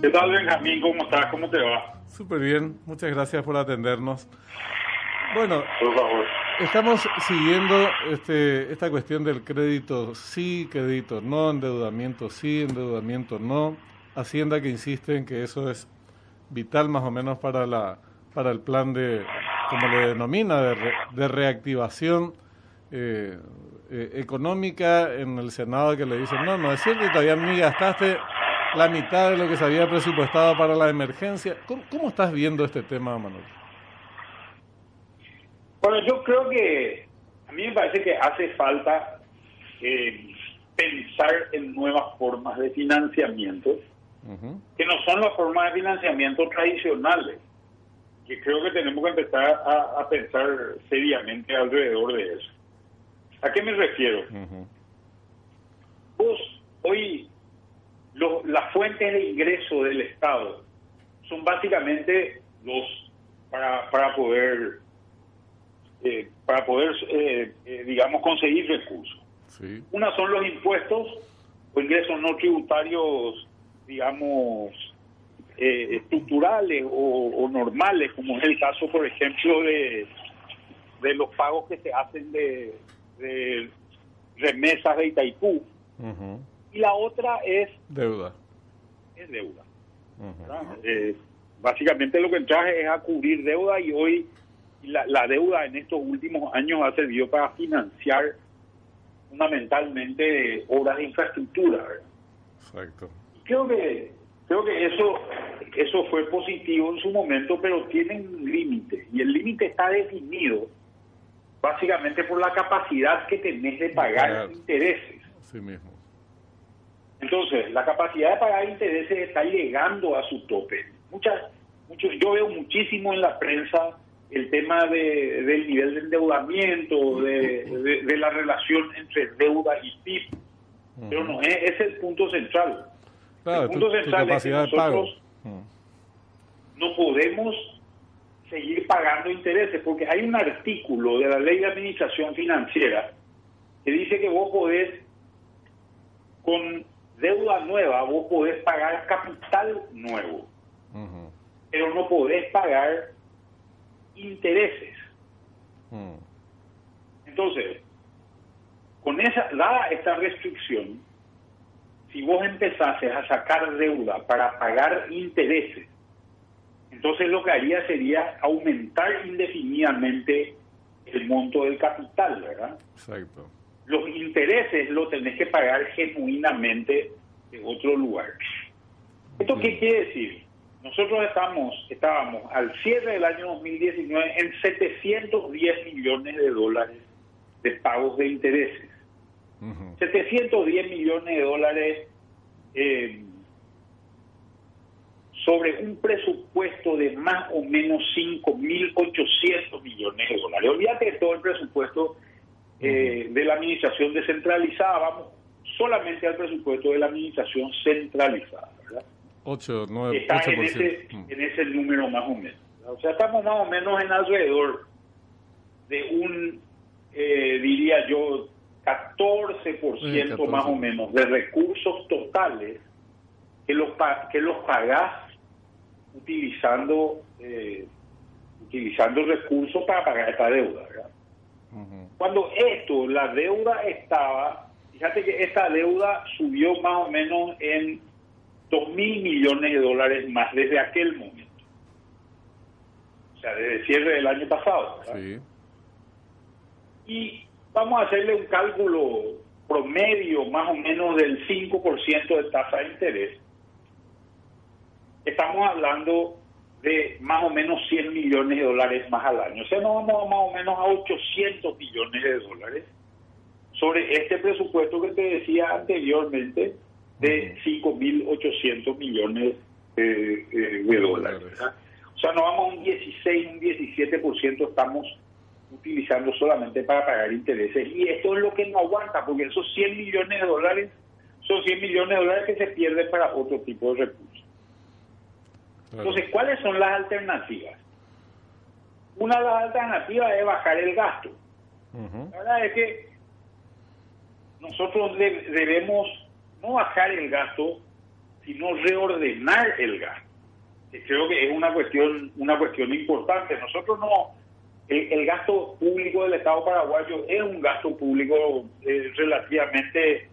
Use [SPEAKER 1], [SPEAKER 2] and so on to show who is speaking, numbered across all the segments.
[SPEAKER 1] ¿Qué tal, Benjamín? ¿Cómo estás? ¿Cómo te va?
[SPEAKER 2] Súper bien, muchas gracias por atendernos. Bueno,
[SPEAKER 1] Por favor.
[SPEAKER 2] estamos siguiendo este, esta cuestión del crédito sí, crédito no, endeudamiento sí, endeudamiento no. Hacienda que insiste en que eso es vital más o menos para, la, para el plan de, como le denomina, de, re- de reactivación eh, eh, económica en el Senado que le dicen, no, no es cierto, y todavía ni gastaste la mitad de lo que se había presupuestado para la emergencia. ¿Cómo, cómo estás viendo este tema, Manuel?
[SPEAKER 1] Bueno, yo creo que a mí me parece que hace falta eh, pensar en nuevas formas de financiamiento, que no son las formas de financiamiento tradicionales, que creo que tenemos que empezar a, a pensar seriamente alrededor de eso. ¿A qué me refiero? Vos, hoy, lo- las fuentes de ingreso del Estado son básicamente los para, para poder eh, para poder eh, eh, digamos conseguir recursos.
[SPEAKER 2] Sí.
[SPEAKER 1] Una son los impuestos o ingresos no tributarios, digamos, eh, estructurales o, o normales, como es el caso, por ejemplo, de, de los pagos que se hacen de, de remesas de Itaipú.
[SPEAKER 2] Ujú.
[SPEAKER 1] Y la otra es,
[SPEAKER 2] Deuda.
[SPEAKER 1] es deuda. Eh, básicamente lo que entras es a cubrir deuda y hoy la, la deuda en estos últimos años ha servido para financiar fundamentalmente obras de infraestructura. ¿verdad?
[SPEAKER 2] Exacto.
[SPEAKER 1] Creo que creo que eso eso fue positivo en su momento, pero tiene un límite y el límite está definido básicamente por la capacidad que tenés de pagar intereses.
[SPEAKER 2] Así mismo.
[SPEAKER 1] Entonces, la capacidad de pagar intereses está llegando a su tope. Muchas, muchos, yo veo muchísimo en la prensa el tema de, del nivel de endeudamiento, de, de- de la relación entre deuda y PIB, pero no es, es el punto central.
[SPEAKER 2] Claro,
[SPEAKER 1] el punto
[SPEAKER 2] tu
[SPEAKER 1] central es que nosotros no podemos seguir pagando intereses, porque hay un artículo de la Ley de Administración Financiera que dice que vos podés, con deuda nueva, vos podés pagar capital nuevo, pero no podés pagar intereses. Entonces, con esa, dada esta restricción, si vos empezases a sacar deuda para pagar intereses, entonces lo que haría sería aumentar indefinidamente el monto del capital, ¿verdad?
[SPEAKER 2] Exacto.
[SPEAKER 1] Los intereses lo tenés que pagar genuinamente de otro lugar. ¿Esto qué quiere decir? Nosotros estamos, estábamos al cierre del año 2019 en 710 millones de dólares de pagos de intereses.
[SPEAKER 2] Ujú.
[SPEAKER 1] 710 millones de dólares eh, sobre un presupuesto de más o menos 5.800 millones de dólares. Olvídate de todo el presupuesto eh, de la administración descentralizada, vamos solamente al presupuesto de la administración centralizada. ¿verdad?
[SPEAKER 2] 8, 9,
[SPEAKER 1] Está en ese,
[SPEAKER 2] 8%. Mm.
[SPEAKER 1] en ese número más o menos. O sea, estamos más o menos en alrededor de un, eh, diría yo, 14%,
[SPEAKER 2] Sí, 14.
[SPEAKER 1] más o menos de recursos totales que los, que los pagás utilizando, eh, utilizando recursos para pagar esta deuda. ¿verdad? Cuando esto, la deuda estaba, fíjate que esta deuda subió más o menos en 2 mil millones de dólares más desde aquel momento. O sea, desde el cierre del año pasado.
[SPEAKER 2] Sí.
[SPEAKER 1] Y vamos a hacerle un cálculo promedio más o menos del 5% de tasa de interés. Estamos hablando de más o menos 100 millones de dólares más al año. O sea, nos vamos más o menos a 800 millones de dólares sobre este presupuesto que te decía anteriormente de 5.800 millones eh, eh, de dólares. ¿verdad? O sea, nos vamos a un 16, un 17% estamos utilizando solamente para pagar intereses. Y esto es lo que no aguanta, porque esos 100 millones de dólares son 100 millones de dólares que se pierden para otro tipo de recursos. Entonces, ¿cuáles son las alternativas? Una de las alternativas es bajar el gasto. La verdad es que nosotros de- debemos no bajar el gasto, sino reordenar el gasto. Creo que es una cuestión, una cuestión importante. Nosotros no, el, gasto público del Estado paraguayo es un gasto público eh, relativamente,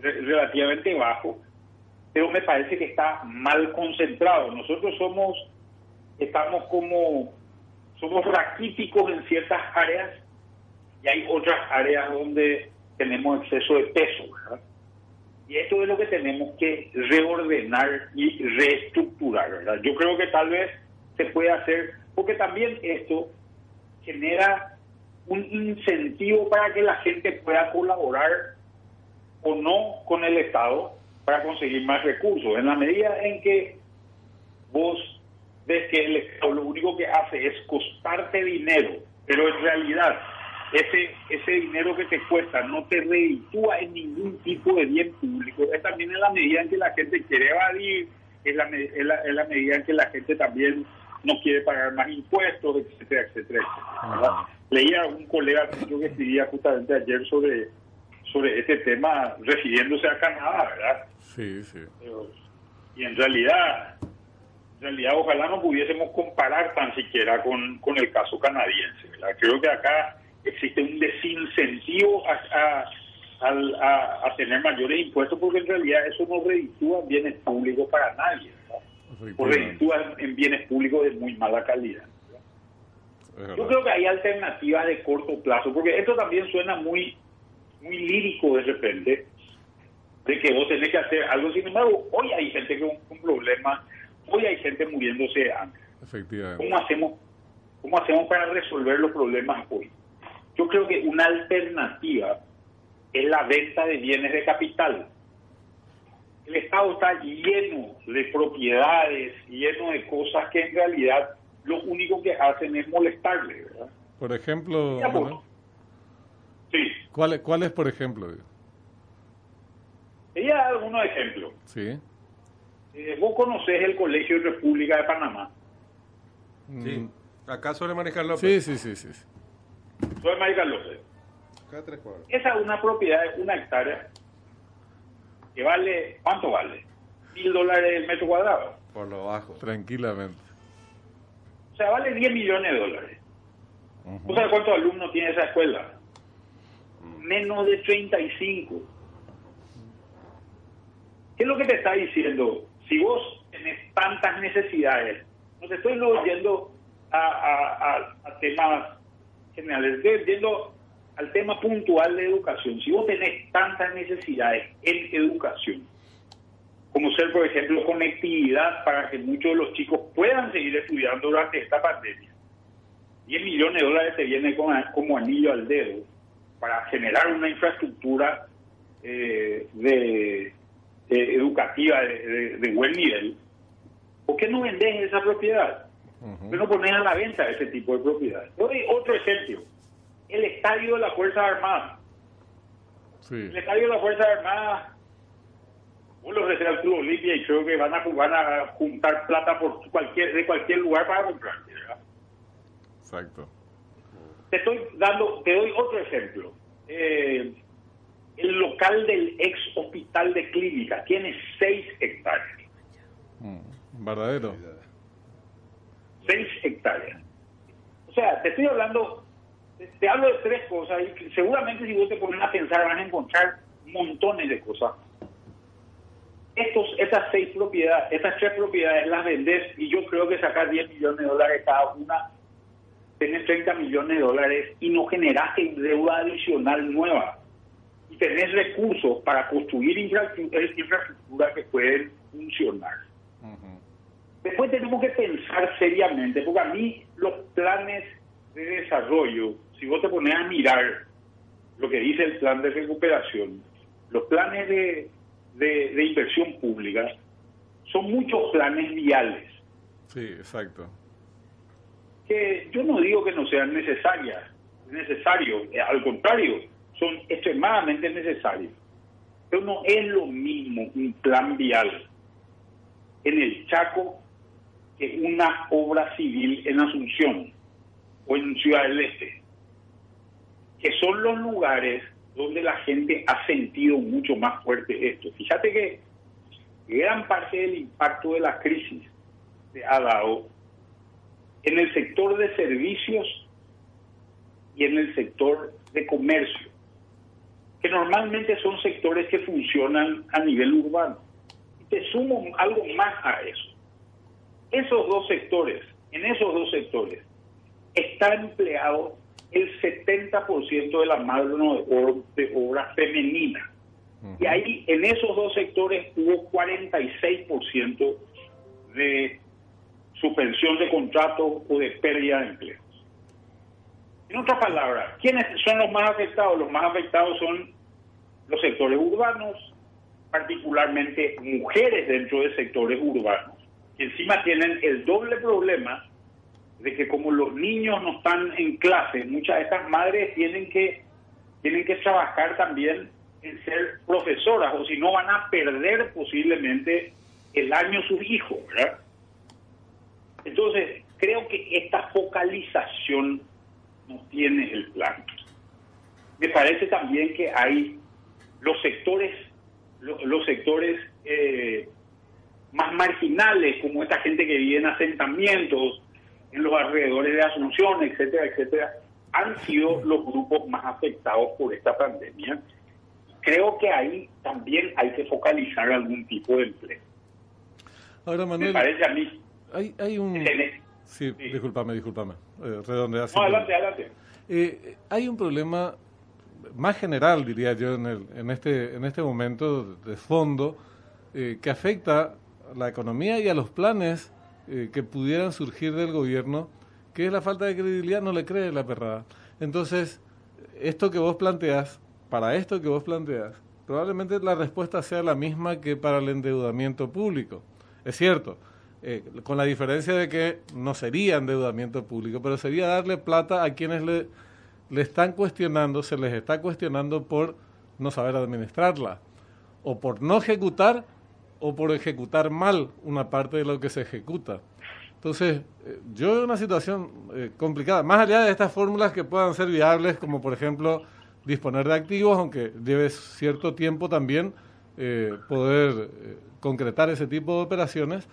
[SPEAKER 1] relativamente bajo, pero me parece que está mal concentrado. Nosotros somos, estamos como, somos raquíticos en ciertas áreas y hay otras áreas donde tenemos exceso de peso, ¿verdad? Y esto es lo que tenemos que reordenar y reestructurar, ¿verdad? Yo creo que tal vez se puede hacer, porque también esto genera un incentivo para que la gente pueda colaborar o no con el Estado para conseguir más recursos. En la medida en que vos ves que el Estado lo único que hace es costarte dinero, pero en realidad ese, ese dinero que te cuesta no te reditúa en ningún tipo de bien público. Es también en la medida en que la gente quiere evadir, es la, es la, es la medida en que la gente también no quiere pagar más impuestos, etcétera, etcétera, etcétera. Leía a un colega que escribía justamente ayer sobre, sobre este tema refiriéndose a Canadá, ¿verdad?
[SPEAKER 2] Sí, sí.
[SPEAKER 1] y en realidad, en realidad ojalá no pudiésemos comparar tan siquiera con, con el caso canadiense, ¿verdad? Creo que acá existe un desincentivo a, a, a, tener mayores impuestos porque en realidad eso no reditúa bienes públicos para nadie, o reditúa en bienes públicos de muy mala calidad. Yo creo que hay alternativas de corto plazo, porque esto también suena muy, muy lírico de repente, de que vos tenés que hacer algo. Sin embargo, hoy hay gente con un problema, hoy hay gente muriéndose antes.
[SPEAKER 2] Efectivamente.
[SPEAKER 1] ¿Cómo hacemos, ¿Cómo hacemos para resolver los problemas hoy? Yo creo que una alternativa es la venta de bienes de capital. El Estado está lleno de propiedades, lleno de cosas que en realidad lo único que hacen es molestarle, ¿verdad?
[SPEAKER 2] Por ejemplo. ¿Cuál, ¿cuál es, por ejemplo?
[SPEAKER 1] Ella algunos ejemplos.
[SPEAKER 2] Sí.
[SPEAKER 1] Eh, vos conocés el Colegio de República de Panamá.
[SPEAKER 3] Sí. Mm. Acá suele manejar López.
[SPEAKER 2] Sí, sí, sí, sí.
[SPEAKER 1] Soy Marica López. Esa es una propiedad, una hectárea, que vale, ¿cuánto vale? Mil dólares el metro cuadrado.
[SPEAKER 3] Por lo bajo.
[SPEAKER 2] Tranquilamente.
[SPEAKER 1] O sea, vale 10 millones de dólares. Uh sabes cuántos alumnos tiene esa escuela? Menos de 35. ¿Qué es lo que te está diciendo? Si vos tenés tantas necesidades, no te estoy yendo a, a, a temas generales, viendo al tema puntual de educación. Si vos tenés tantas necesidades en educación, como ser, por ejemplo, conectividad para que muchos de los chicos puedan seguir estudiando durante esta pandemia, 10 millones de dólares te viene como, anillo al dedo para generar una infraestructura eh, de, educativa de, buen nivel. ¿Por qué no vendes esa propiedad? Uh no pones a la venta ese tipo de propiedades. Doy otro ejemplo. El estadio de la Fuerza Armada. El estadio de la Fuerza Armada, vos lo recibes al Club Olimpia y creo que van a, van a juntar plata por cualquier de cualquier lugar para comprar.
[SPEAKER 2] Exacto.
[SPEAKER 1] Te estoy dando, te doy otro ejemplo. Eh, el local del ex hospital de clínica tiene 6 hectáreas.
[SPEAKER 2] Mm, verdadero.
[SPEAKER 1] 6 hectáreas. O sea, te estoy hablando, te hablo de tres cosas y seguramente si vos te pones a pensar vas a encontrar montones de cosas. Estos, esas seis propiedades, esas tres propiedades las vendes y yo creo que sacar 10 millones de dólares cada una, tenés 30 millones de dólares y no generaste deuda adicional nueva. Y tenés recursos para construir infraestructuras que pueden funcionar. Después tenemos que pensar seriamente, porque a mí los planes de desarrollo, si vos te pones a mirar lo que dice el plan de recuperación, los planes de, de, inversión pública son muchos planes viales.
[SPEAKER 2] Sí, exacto.
[SPEAKER 1] Que yo no digo que no sean necesarias, necesarios, eh, al contrario, son extremadamente necesarios. Pero no es lo mismo un plan vial en el Chaco que una obra civil en Asunción o en Ciudad del Este, que son los lugares donde la gente ha sentido mucho más fuerte esto. Fíjate que gran parte del impacto de la crisis se ha dado en el sector de servicios y en el sector de comercio, que normalmente son sectores que funcionan a nivel urbano. Y te sumo algo más a eso. Esos dos sectores, en esos dos sectores, está empleado el 70% de la mano de obra femenina. Y ahí, en esos dos sectores, hubo 46% de suspensión de contratos o de pérdida de empleos. En otras palabras, ¿quiénes son los más afectados? Los más afectados son los sectores urbanos, particularmente mujeres dentro de sectores urbanos, que encima tienen el doble problema de que como los niños no están en clase, muchas de estas madres tienen que, tienen que trabajar también en ser profesoras, o si no van a perder posiblemente el año sus hijos, ¿verdad? Entonces, creo que esta focalización no tiene el plan. Me parece también que hay los sectores, los, sectores eh, más marginales, como esta gente que vive en asentamientos, en los alrededores de Asunción, etcétera, etcétera, han sido los grupos más afectados por esta pandemia. Creo que ahí también hay que focalizar algún tipo de empleo.
[SPEAKER 2] Ahora, Manuel, Me parece a mí hay, hay un... Sí, discúlpame, discúlpame. Eh,
[SPEAKER 1] no, adelante, adelante.
[SPEAKER 2] Eh, hay un problema más general, diría yo, en, el, en, este, en este momento de fondo, eh, que afecta a la economía y a los planes eh, que pudieran surgir del gobierno, que es la falta de credibilidad, no le cree la perrada. Entonces, esto que vos planteas, para esto que vos planteas, probablemente la respuesta sea la misma que para el endeudamiento público. Es cierto, eh, con la diferencia de que no sería endeudamiento público, pero sería darle plata a quienes le, le están cuestionando, se les está cuestionando por no saber administrarla, o por no ejecutar, o por ejecutar mal una parte de lo que se ejecuta. Entonces, eh, yo veo una situación eh, complicada, más allá de estas fórmulas que puedan ser viables, como por ejemplo disponer de activos, aunque lleve cierto tiempo también poder concretar ese tipo de operaciones,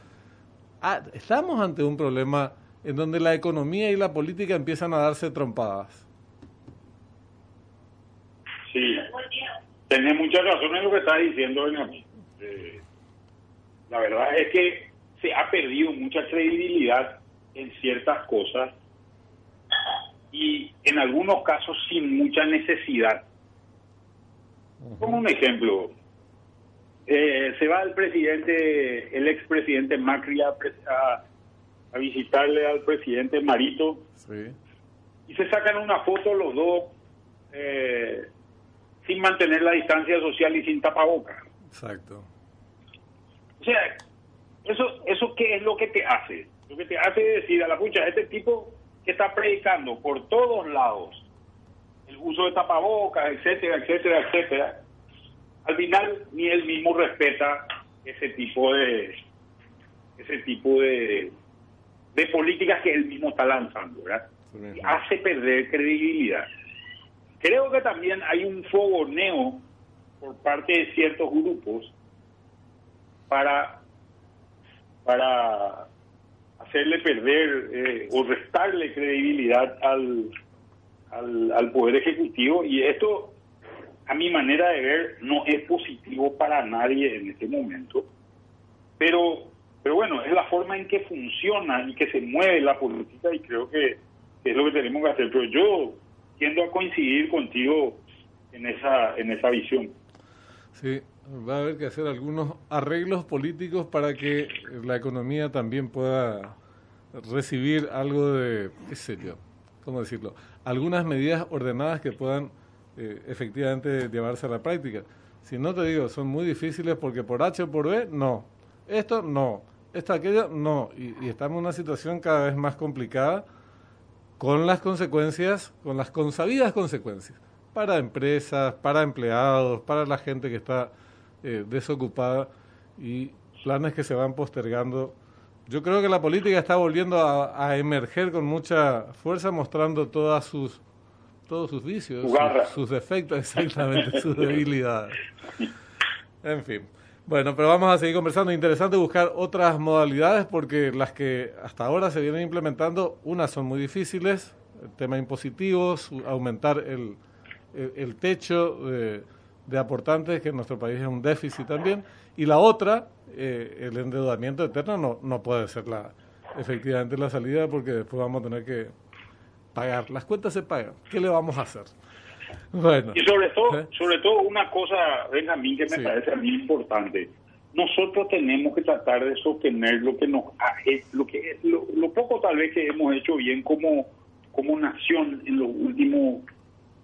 [SPEAKER 2] Ah, estamos ante un problema en donde la economía y la política empiezan a darse trompadas.
[SPEAKER 1] Sí, tenés mucha razón en lo que estás diciendo, Benjamín. Eh, la verdad es que se ha perdido mucha credibilidad en ciertas cosas y en algunos casos sin mucha necesidad. Como un ejemplo, eh, se va el presidente, el expresidente Macri a, a, visitarle al presidente Marito y se sacan una foto los dos eh, sin mantener la distancia social y sin tapabocas.
[SPEAKER 2] Exacto.
[SPEAKER 1] O sea, eso, eso qué es lo que te hace? Lo que te hace decir a la pucha, este tipo que está predicando por todos lados el uso de tapabocas, etcétera, etcétera, etcétera, al final ni él mismo respeta ese tipo de ese tipo de, de políticas que él mismo está lanzando, ¿verdad? hace perder credibilidad. Creo que también hay un fogoneo por parte de ciertos grupos para para hacerle perder eh, o restarle credibilidad al, al, al poder ejecutivo y esto a mi manera de ver, no es positivo para nadie en este momento. Pero, pero bueno, es la forma en que funciona y que se mueve la política y creo que es lo que tenemos que hacer. Pero yo tiendo a coincidir contigo en esa, en esa visión.
[SPEAKER 2] Sí, va a haber que hacer algunos arreglos políticos para que la economía también pueda recibir algo de, qué sé yo, ¿cómo decirlo? Algunas medidas ordenadas que puedan eh, efectivamente llevarse a la práctica. Si no te digo, son muy difíciles porque por H o por B, no. Esto, no. Esto, aquello, no. Y, estamos en una situación cada vez más complicada con las consecuencias, con las consabidas consecuencias, para empresas, para empleados, para la gente que está eh, desocupada y planes que se van postergando. Yo creo que la política está volviendo a emerger con mucha fuerza, mostrando todas sus todos sus vicios, sus, defectos, exactamente, sus debilidades. En fin. Bueno, pero vamos a seguir conversando. Interesante buscar otras modalidades porque las que hasta ahora se vienen implementando, unas son muy difíciles, el tema impositivos, aumentar el, el, techo de, de, aportantes, que en nuestro país es un déficit también, y la otra, eh, el endeudamiento eterno, no, no puede ser la efectivamente la salida porque después vamos a tener que pagar. Las cuentas se pagan. ¿Qué le vamos a hacer?
[SPEAKER 1] Bueno. Y sobre todo, ¿Eh? sobre todo una cosa, Benjamín, que me parece a mí importante. Nosotros tenemos que tratar de sostener lo que nos lo que lo, poco tal vez que hemos hecho bien como como nación en los últimos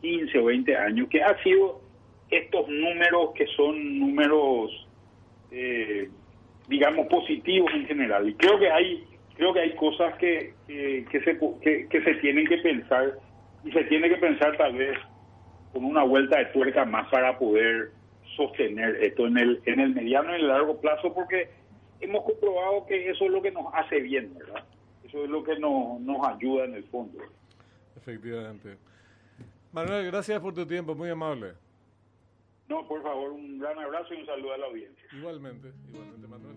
[SPEAKER 1] 15 o 20 años, que ha sido estos números que son números eh, digamos positivos en general. Y creo que hay creo que hay cosas que, que, se, que, que se tienen que pensar y se tiene que pensar tal vez con una vuelta de tuerca más para poder sostener esto en el, en el mediano y el largo plazo, porque hemos comprobado que eso es lo que nos hace bien, ¿verdad? Eso es lo que nos, nos ayuda en el fondo.
[SPEAKER 2] Efectivamente. Manuel, gracias por tu tiempo, muy amable.
[SPEAKER 1] No, por favor, un gran abrazo y un saludo a la audiencia.
[SPEAKER 2] Igualmente, igualmente, Manuel.